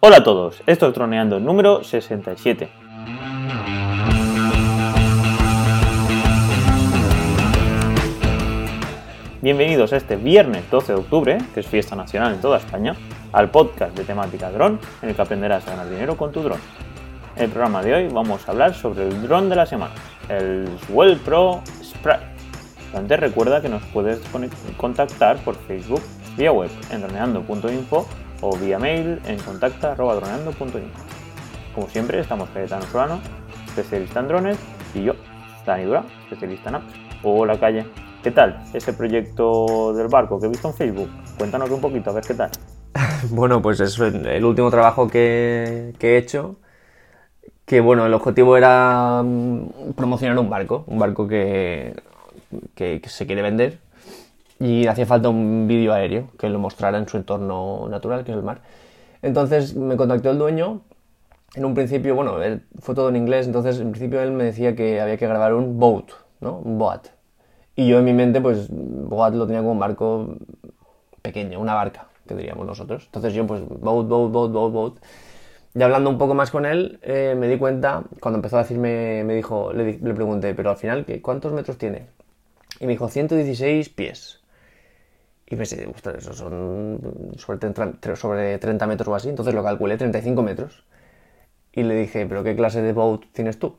Hola a todos, esto es Troneando número 67. Bienvenidos a este viernes 12 de octubre, que es fiesta nacional en toda España, al podcast de temática dron, en el que aprenderás a ganar dinero con tu dron. En el programa de hoy vamos a hablar sobre el dron de la semana, el Swell Pro Sprite. Antes recuerda que nos puedes contactar por Facebook, vía web en droneando.info o vía mail en contacta.droneando.info. Como siempre, estamos Cayetano Solano, especialista en drones, y yo, Dani Dura, especialista en apps. Hola calle, ¿qué tal ese proyecto del barco que he visto en Facebook? Cuéntanos un poquito, a ver qué tal. Bueno, pues es el último trabajo que, he hecho. Que bueno, el objetivo era mm, promocionar un barco, un barco que, que se quiere vender y hacía falta un vídeo aéreo que lo mostrara en su entorno natural, que es el mar. Entonces me contactó el dueño. En un principio, bueno, fue todo en inglés, entonces en principio él me decía que había que grabar un boat, ¿no? Un boat. Y yo en mi mente, pues, boat lo tenía como un barco pequeño, una barca, que diríamos nosotros. Entonces yo, pues, boat, boat, boat, boat, boat. Y hablando un poco más con él, eh, me di cuenta, cuando empezó a decirme, me dijo, le, le pregunté, pero al final, ¿cuántos metros tiene? Y me dijo, 116 pies. Y pensé, ostras, eso son sobre 30, sobre 30 metros o así. Entonces lo calculé, 35 metros. Y le dije, ¿pero qué clase de boat tienes tú?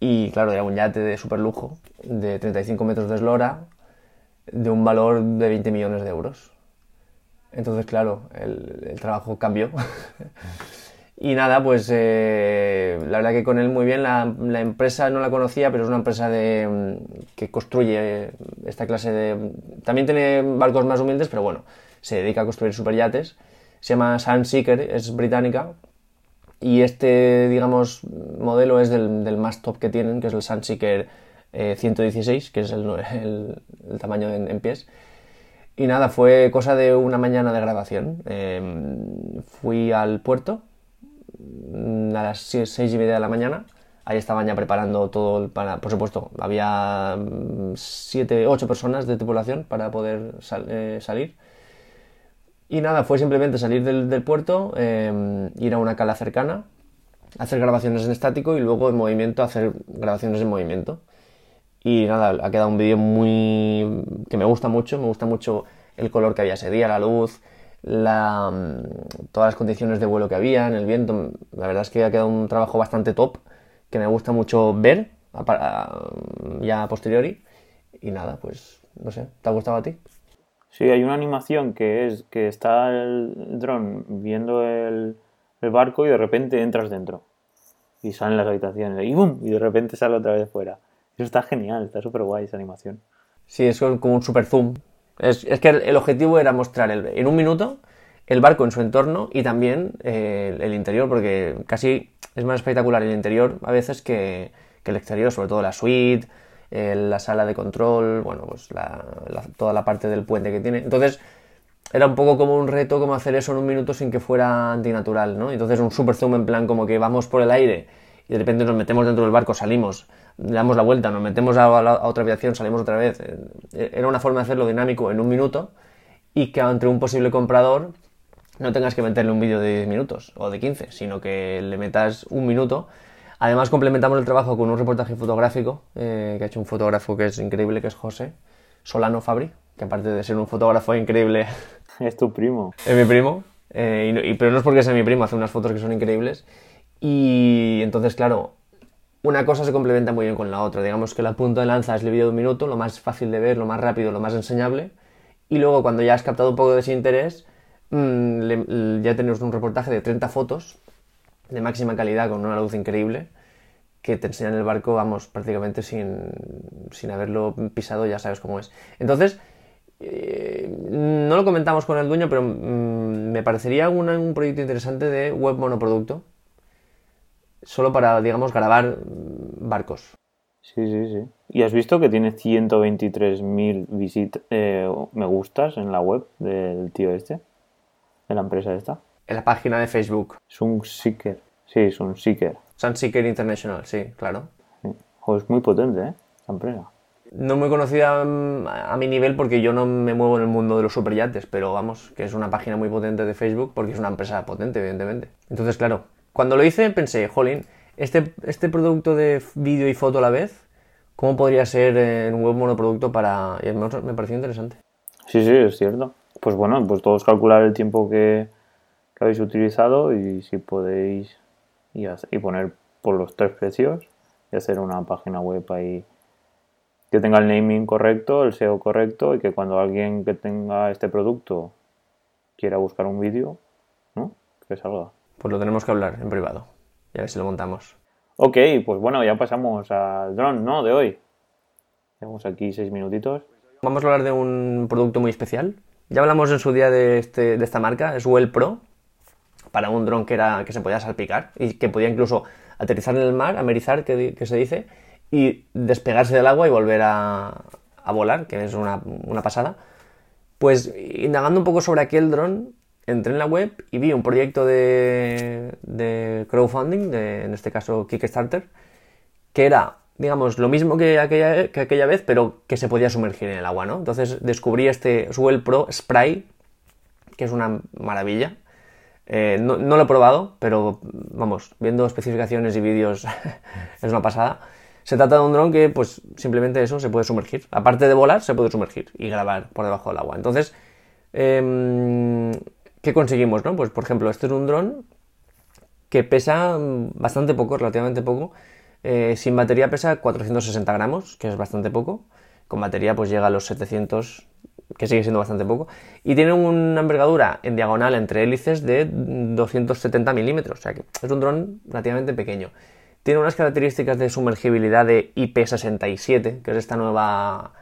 Y claro, era un yate de super lujo, de 35 metros de eslora, de un valor de 20 millones de euros. Entonces, claro, el, el trabajo cambió. Y nada, pues eh, la verdad que con él muy bien. La, la, empresa no la conocía, pero es una empresa de, mm, que construye esta clase de... También tiene barcos más humildes, pero bueno, se dedica a construir superyates. Se llama Sunseeker, es británica. Y este, digamos, modelo es del, del más top que tienen, que es el Sunseeker eh, 116, que es el, el, tamaño en, pies. Y nada, fue cosa de una mañana de grabación. Eh, fui al puerto a las 6 y media de la mañana. Ahí estaban ya preparando todo para, por supuesto, había 7, 8 personas de tripulación para poder sal, eh, salir. Y nada, fue simplemente salir del, del puerto, eh, ir a una cala cercana, hacer grabaciones en estático y luego en movimiento hacer grabaciones en movimiento. Y nada, ha quedado un vídeo muy... que me gusta mucho, me gusta mucho el color que había ese día, la luz, la, mm, todas las condiciones de vuelo que había, en el viento. La verdad es que ha quedado un trabajo bastante top, que me gusta mucho ver ya a posteriori. Y nada, pues no sé, ¿te ha gustado a ti? Sí, hay una animación que es que está el dron viendo el, el barco y de repente entras dentro. Y salen las habitaciones y ¡bum! Y de repente sale otra vez fuera. Eso está genial, está súper guay esa animación. Sí, es como un super zoom. Es, es que el, objetivo era mostrar el, en un minuto el barco en su entorno y también eh, el interior, porque casi es más espectacular el interior a veces que, que el exterior, sobre todo la suite, eh, la sala de control, bueno, pues la, toda la parte del puente que tiene. Entonces, era un poco como un reto como hacer eso en un minuto sin que fuera antinatural, ¿no? Entonces un super zoom en plan como que vamos por el aire y de repente nos metemos dentro del barco, salimos, damos la vuelta, nos metemos a, a, a otra habitación, salimos otra vez. Eh, era una forma de hacerlo dinámico en un minuto y que entre un posible comprador no tengas que meterle un vídeo de 10 minutos o de 15, sino que le metas un minuto. Además complementamos el trabajo con un reportaje fotográfico eh, que ha hecho un fotógrafo que es increíble, que es José Solano Fabri, que aparte de ser un fotógrafo increíble... Es tu primo. Es mi primo, eh, y, pero no es porque sea mi primo, hace unas fotos que son increíbles. Y entonces, claro, una cosa se complementa muy bien con la otra. Digamos que la punta de lanza es el vídeo de un minuto, lo más fácil de ver, lo más rápido, lo más enseñable. Y luego cuando ya has captado un poco de ese interés, le, ya tenemos un reportaje de 30 fotos de máxima calidad con una luz increíble que te enseñan el barco, vamos, prácticamente sin, sin haberlo pisado, ya sabes cómo es. Entonces, eh, no lo comentamos con el dueño, pero mmm, me parecería una, un proyecto interesante de web monoproducto solo para, digamos, grabar barcos. Sí, sí, sí. ¿Y has visto que tiene 123.000 visit eh, me gustas en la web del tío este? De la empresa esta. En la página de Facebook. Sunseeker. Sí, Sunseeker. Sunseeker International, sí, claro. Sí. Joder, es muy potente, ¿eh? La empresa. no muy conocida mm, a mi nivel porque yo no me muevo en el mundo de los superyates, pero vamos, que es una página muy potente de Facebook porque es una empresa potente, evidentemente. Entonces, claro, cuando lo hice pensé, jolín, este, este producto de vídeo y foto a la vez, ¿cómo podría ser en un web monoproducto para...? Y me, me pareció interesante. Sí, sí, es cierto. Pues bueno, pues todos calcular el tiempo que, habéis utilizado y si podéis y, y poner por los tres precios y hacer una página web ahí que tenga el naming correcto, el SEO correcto y que cuando alguien que tenga este producto quiera buscar un vídeo, ¿no? Que salga. Pues lo tenemos que hablar en privado y a ver si lo montamos. Ok, pues bueno, ya pasamos al drone, ¿no? De hoy. Tenemos aquí seis minutitos. Vamos a hablar de un producto muy especial. Ya hablamos en su día de, este, de esta marca, es Well Pro, para un dron que, era, que se podía salpicar y que podía incluso aterrizar en el mar, amerizar, que, que se dice, y despegarse del agua y volver a, volar, que es una, pasada. Pues indagando un poco sobre aquel dron, entré en la web y vi un proyecto de, de crowdfunding, en este caso Kickstarter, que era, digamos, lo mismo que aquella, que aquella vez, pero que se podía sumergir en el agua, ¿no? Entonces descubrí este Swell Pro Spray, que es una maravilla. Eh, no, no, lo he probado, pero vamos, viendo especificaciones y vídeos es una pasada. Se trata de un dron que, pues, simplemente eso, se puede sumergir. Aparte de volar, se puede sumergir y grabar por debajo del agua. Entonces, em, ¿qué conseguimos, no? Pues, por ejemplo, este es un dron que pesa bastante poco, relativamente poco. Eh, sin batería pesa 460 gramos, que es bastante poco. Con batería, pues llega a los 700, que sigue siendo bastante poco. Y tiene una envergadura en diagonal entre hélices de 270 milímetros. O sea que es un dron relativamente pequeño. Tiene unas características de sumergibilidad de IP67, que es esta nueva,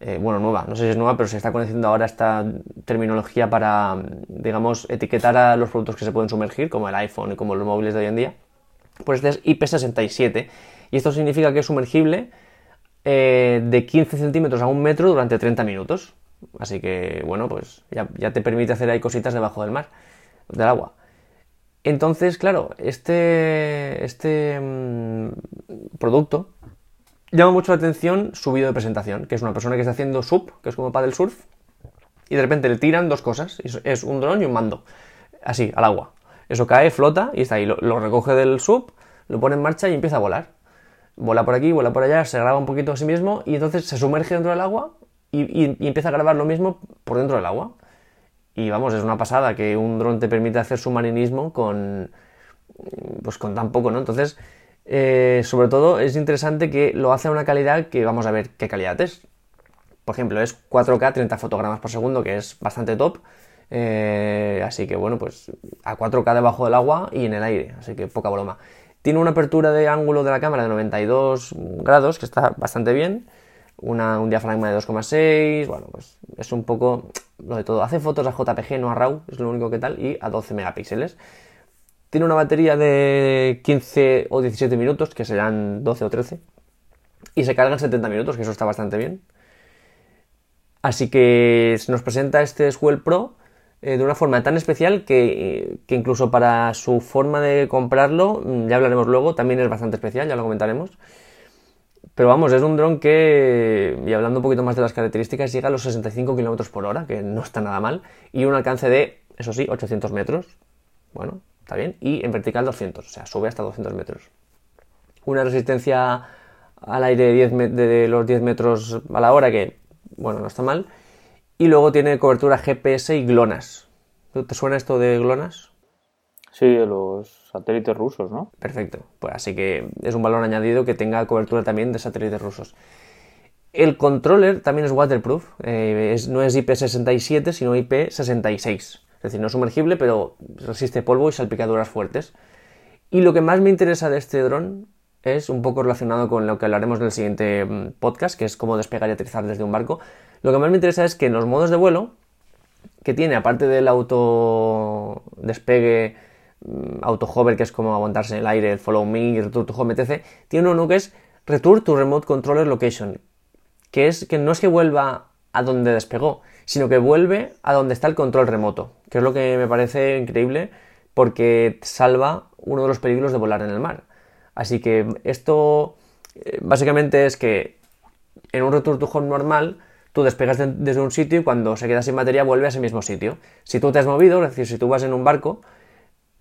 eh, bueno, nueva, no sé si es nueva, pero se está conociendo ahora esta terminología para, digamos, etiquetar a los productos que se pueden sumergir, como el iPhone y como los móviles de hoy en día. Pues este es IP67, y esto significa que es sumergible eh, de 15 centímetros a un metro durante 30 minutos. Así que, bueno, pues ya, te permite hacer ahí cositas debajo del mar, del agua. Entonces, claro, este, este mm, producto llama mucho la atención su vídeo de presentación, que es una persona que está haciendo sub, que es como paddle surf, y de repente le tiran dos cosas, es un dron y un mando, así, al agua. Eso cae, flota y está ahí, lo, recoge del sub, lo pone en marcha y empieza a volar. Vuela por aquí, vuela por allá, se graba un poquito a sí mismo y entonces se sumerge dentro del agua y empieza a grabar lo mismo por dentro del agua. Y vamos, es una pasada que un dron te permite hacer submarinismo con, pues con tan poco, ¿no? Entonces, eh, sobre todo es interesante que lo hace a una calidad que vamos a ver qué calidad es. Por ejemplo, es 4K 30 fotogramas por segundo, que es bastante top. Eh, así que bueno, pues a 4K debajo del agua y en el aire, así que poca broma. Tiene una apertura de ángulo de la cámara de 92 grados, que está bastante bien un diafragma de 2,6, bueno, pues es un poco lo de todo. Hace fotos a JPG, no a RAW, es lo único que tal, y a 12 megapíxeles. Tiene una batería de 15 o 17 minutos, que serán 12 o 13, y se carga en 70 minutos, que eso está bastante bien. Así que se nos presenta este Swell Pro eh, de una forma tan especial que, que, incluso para su forma de comprarlo, mm, ya hablaremos luego, también es bastante especial, ya lo comentaremos. Pero vamos, es un dron que, y hablando un poquito más de las características, llega a los 65 km por hora, que no está nada mal, y un alcance de, eso sí, 800 metros. Bueno, está bien. Y en vertical 200, o sea, sube hasta 200 metros. Una resistencia al aire de, 10 de los 10 metros a la hora, que, bueno, no está mal. Y luego tiene cobertura GPS y GLONASS. ¿Te suena esto de GLONASS? Sí, los satélites rusos, ¿no? Perfecto. Pues así que es un valor añadido que tenga cobertura también de satélites rusos. El controller también es waterproof, eh, no es IP67 sino IP66. Es decir, no es sumergible, pero resiste polvo y salpicaduras fuertes. Y lo que más me interesa de este dron es un poco relacionado con lo que hablaremos en el siguiente mm, podcast, que es cómo despegar y aterrizar desde un barco. Lo que más me interesa es que en los modos de vuelo, que tiene, aparte del auto despegue Mm, auto hover, que es como aguantarse en el aire, el follow me, return to home, etc. Tiene uno que es return to remote controller location, que es que no es que vuelva a donde despegó, sino que vuelve a donde está el control remoto, que es lo que me parece increíble porque salva uno de los peligros de volar en el mar. Así que esto eh, básicamente es que en un return to home normal, tú despegas desde un sitio y cuando se queda sin batería vuelve a ese mismo sitio. Si tú te has movido, es decir, si tú vas en un barco,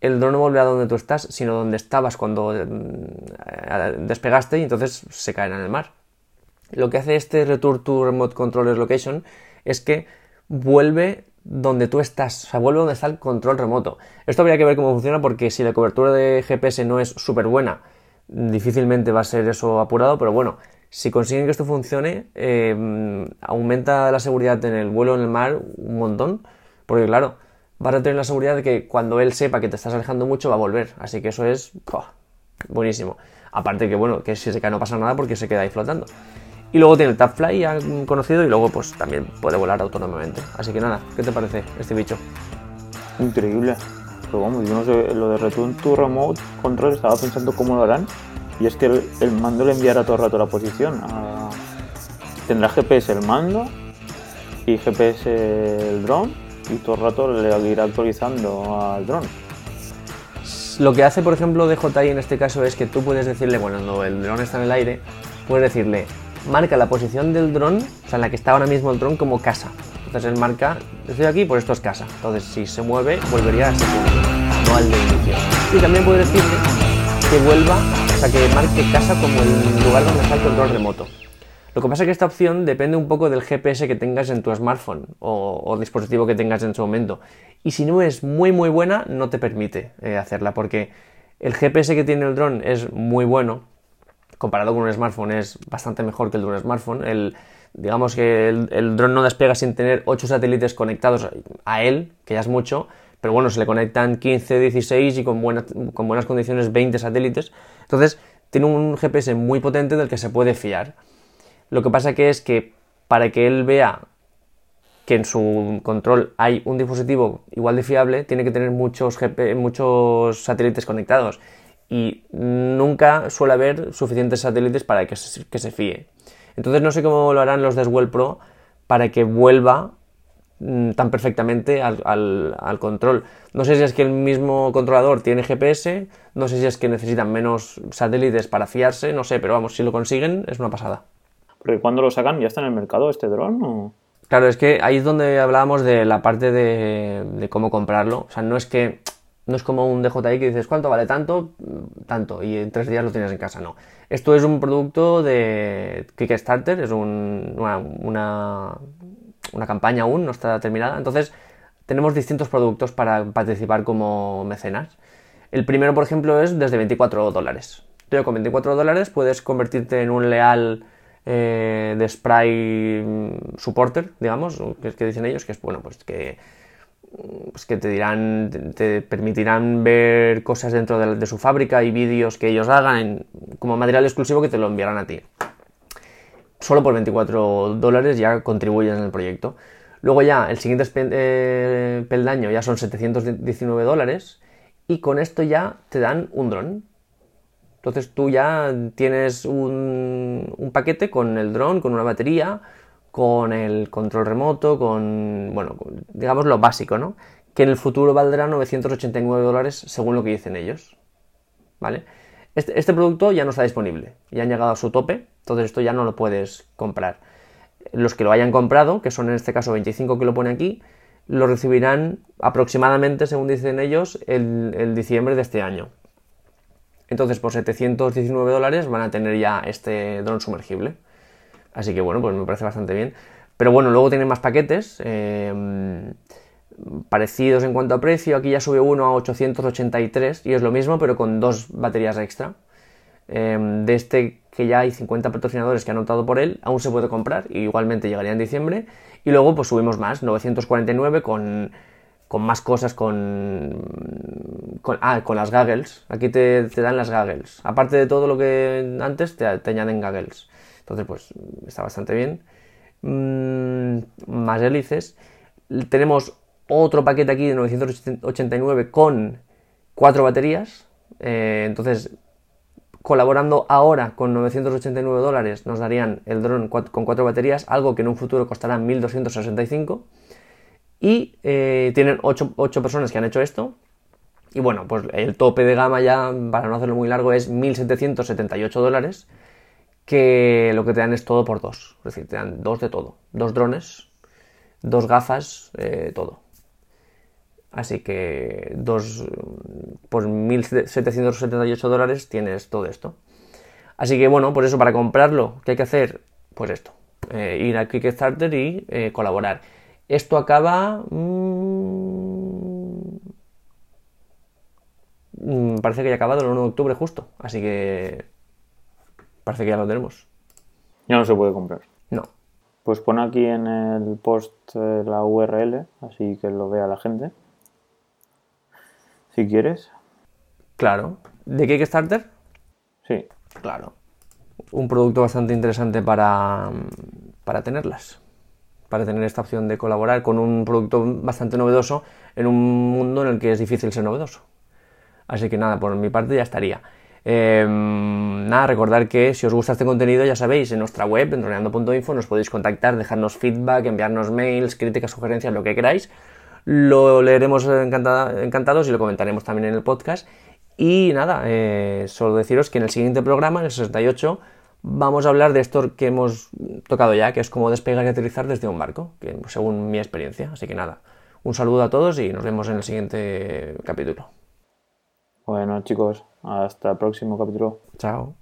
el dron no volverá donde tú estás, sino donde estabas cuando mm, despegaste y entonces se caerá en el mar. Lo que hace este Return to Remote Controller Location es que vuelve donde tú estás, o sea, vuelve donde está el control remoto. Esto habría que ver cómo funciona porque si la cobertura de GPS no es súper buena, difícilmente va a ser eso apurado, pero bueno, si consiguen que esto funcione, eh, aumenta la seguridad en el vuelo en el mar un montón, porque claro, vas a tener la seguridad de que cuando él sepa que te estás alejando mucho va a volver, así que eso es buenísimo. Aparte que bueno, que si se cae no pasa nada porque se queda ahí flotando. Y luego tiene el Tapfly ya conocido y luego pues también puede volar autónomamente. Así que nada, ¿qué te parece este bicho? Increíble. Pero vamos, yo no sé, lo de Return to Remote Control estaba pensando cómo lo harán. Y es que el, mando le enviará todo el rato la posición. Tendrá GPS el mando y GPS el dron y todo el rato le irá actualizando al dron. Lo que hace, por ejemplo, DJI en este caso es que tú puedes decirle, cuando el dron está en el aire, puedes decirle, marca la posición del dron, o sea, en la que está ahora mismo el dron como casa. Entonces él marca, estoy aquí, pues esto es casa. Entonces si se mueve, volvería a ese punto, no al de inicio. Y también puede decirle que vuelva, o sea, que marque casa como el lugar donde está el control remoto. Lo que pasa es que esta opción depende un poco del GPS que tengas en tu smartphone o, dispositivo que tengas en su momento. Y si no es muy muy buena, no te permite eh, hacerla porque el GPS que tiene el dron es muy bueno, comparado con un smartphone es bastante mejor que el de un smartphone. El, digamos que el, dron no despega sin tener 8 satélites conectados a él, que ya es mucho, pero bueno, se le conectan 15, 16 y con, con buenas condiciones 20 satélites. Entonces, tiene un GPS muy potente del que se puede fiar. Lo que pasa que es que para que él vea que en su control hay un dispositivo igual de fiable, tiene que tener muchos, muchos satélites conectados y nunca suele haber suficientes satélites para que se, que se fíe. Entonces no sé cómo lo harán los de Swell Pro para que vuelva mm, tan perfectamente al, control. No sé si es que el mismo controlador tiene GPS, no sé si es que necesitan menos satélites para fiarse, no sé, pero vamos, si lo consiguen es una pasada. Porque cuando lo sacan ya está en el mercado este dron o... Claro, es que ahí es donde hablábamos de la parte de, de cómo comprarlo. O sea, no es que no es como un DJI que dices, ¿cuánto vale tanto? Tanto, y en tres días lo tienes en casa, no. Esto es un producto de Kickstarter, es una, una, campaña aún, no está terminada. Entonces, tenemos distintos productos para participar como mecenas. El primero, por ejemplo, es desde 24 dólares. Tú con 24 dólares puedes convertirte en un leal eh, de spray supporter, digamos, que, que dicen ellos, que es bueno, pues que pues que te dirán, te permitirán ver cosas dentro de, su fábrica y vídeos que ellos hagan como material exclusivo que te lo enviarán a ti. Solo por 24 dólares ya contribuyes en el proyecto. Luego ya el siguiente eh, peldaño ya son 719 dólares y con esto ya te dan un dron. Entonces tú ya tienes un, un paquete con el dron, con una batería, con el control remoto, con, bueno, digamos lo básico, ¿no? Que en el futuro valdrá 989 dólares según lo que dicen ellos, ¿vale? Este, este, producto ya no está disponible, ya han llegado a su tope, entonces esto ya no lo puedes comprar. Los que lo hayan comprado, que son en este caso 25 que lo pone aquí, lo recibirán aproximadamente, según dicen ellos, el, el diciembre de este año. Entonces, por 719 dólares van a tener ya este dron sumergible. Así que bueno, pues me parece bastante bien. Pero bueno, luego tienen más paquetes eh, parecidos en cuanto a precio. Aquí ya sube uno a 883 y es lo mismo, pero con dos baterías extra. Eh, de este que ya hay 50 patrocinadores que han optado por él, aún se puede comprar y igualmente llegaría en diciembre. Y luego pues subimos más, 949 con, con más cosas, con, con, ah, con las gaggles. Aquí te, dan las gaggles. Aparte de todo lo que antes, te, te añaden gaggles. Entonces, pues está bastante bien. Mm, más hélices. Tenemos otro paquete aquí de 989 con cuatro baterías. Eh, entonces, colaborando ahora con 989 dólares, nos darían el dron con cuatro baterías, algo que en un futuro costará 1265. Y eh, tienen 8, personas que han hecho esto. Y bueno, pues el tope de gama ya, para no hacerlo muy largo, es 1778 dólares que lo que te dan es todo por dos. Es decir, te dan dos de todo. Dos drones, dos gafas, eh, todo. Así que dos, por 1.778 dólares tienes todo esto. Así que bueno, por eso para comprarlo, ¿qué hay que hacer? Pues esto, eh, ir a Kickstarter y eh, colaborar. Esto acaba... Mm, mm, parece que ya ha acabado el 1 de octubre justo, así que parece que ya lo tenemos. Ya no se puede comprar. No. Pues pon aquí en el post eh, la URL, así que lo vea la gente. Si quieres. Claro. ¿De Kickstarter? Sí. Claro. Un producto bastante interesante para, para tenerlas. Para tener esta opción de colaborar con un producto bastante novedoso en un mundo en el que es difícil ser novedoso. Así que nada, por mi parte ya estaría. Em, nada, recordar que si os gusta este contenido, ya sabéis, en nuestra web, enroneando.info, nos podéis contactar, dejarnos feedback, enviarnos mails, críticas, sugerencias, lo que queráis. Lo leeremos encantados y lo comentaremos también en el podcast. Y nada, eh, solo deciros que en el siguiente programa, en el 68, vamos a hablar de esto que hemos tocado ya, que es cómo despegar y aterrizar desde un barco, que según mi experiencia. Así que nada, un saludo a todos y nos vemos en el siguiente capítulo. Bueno chicos, hasta el próximo capítulo. Chao.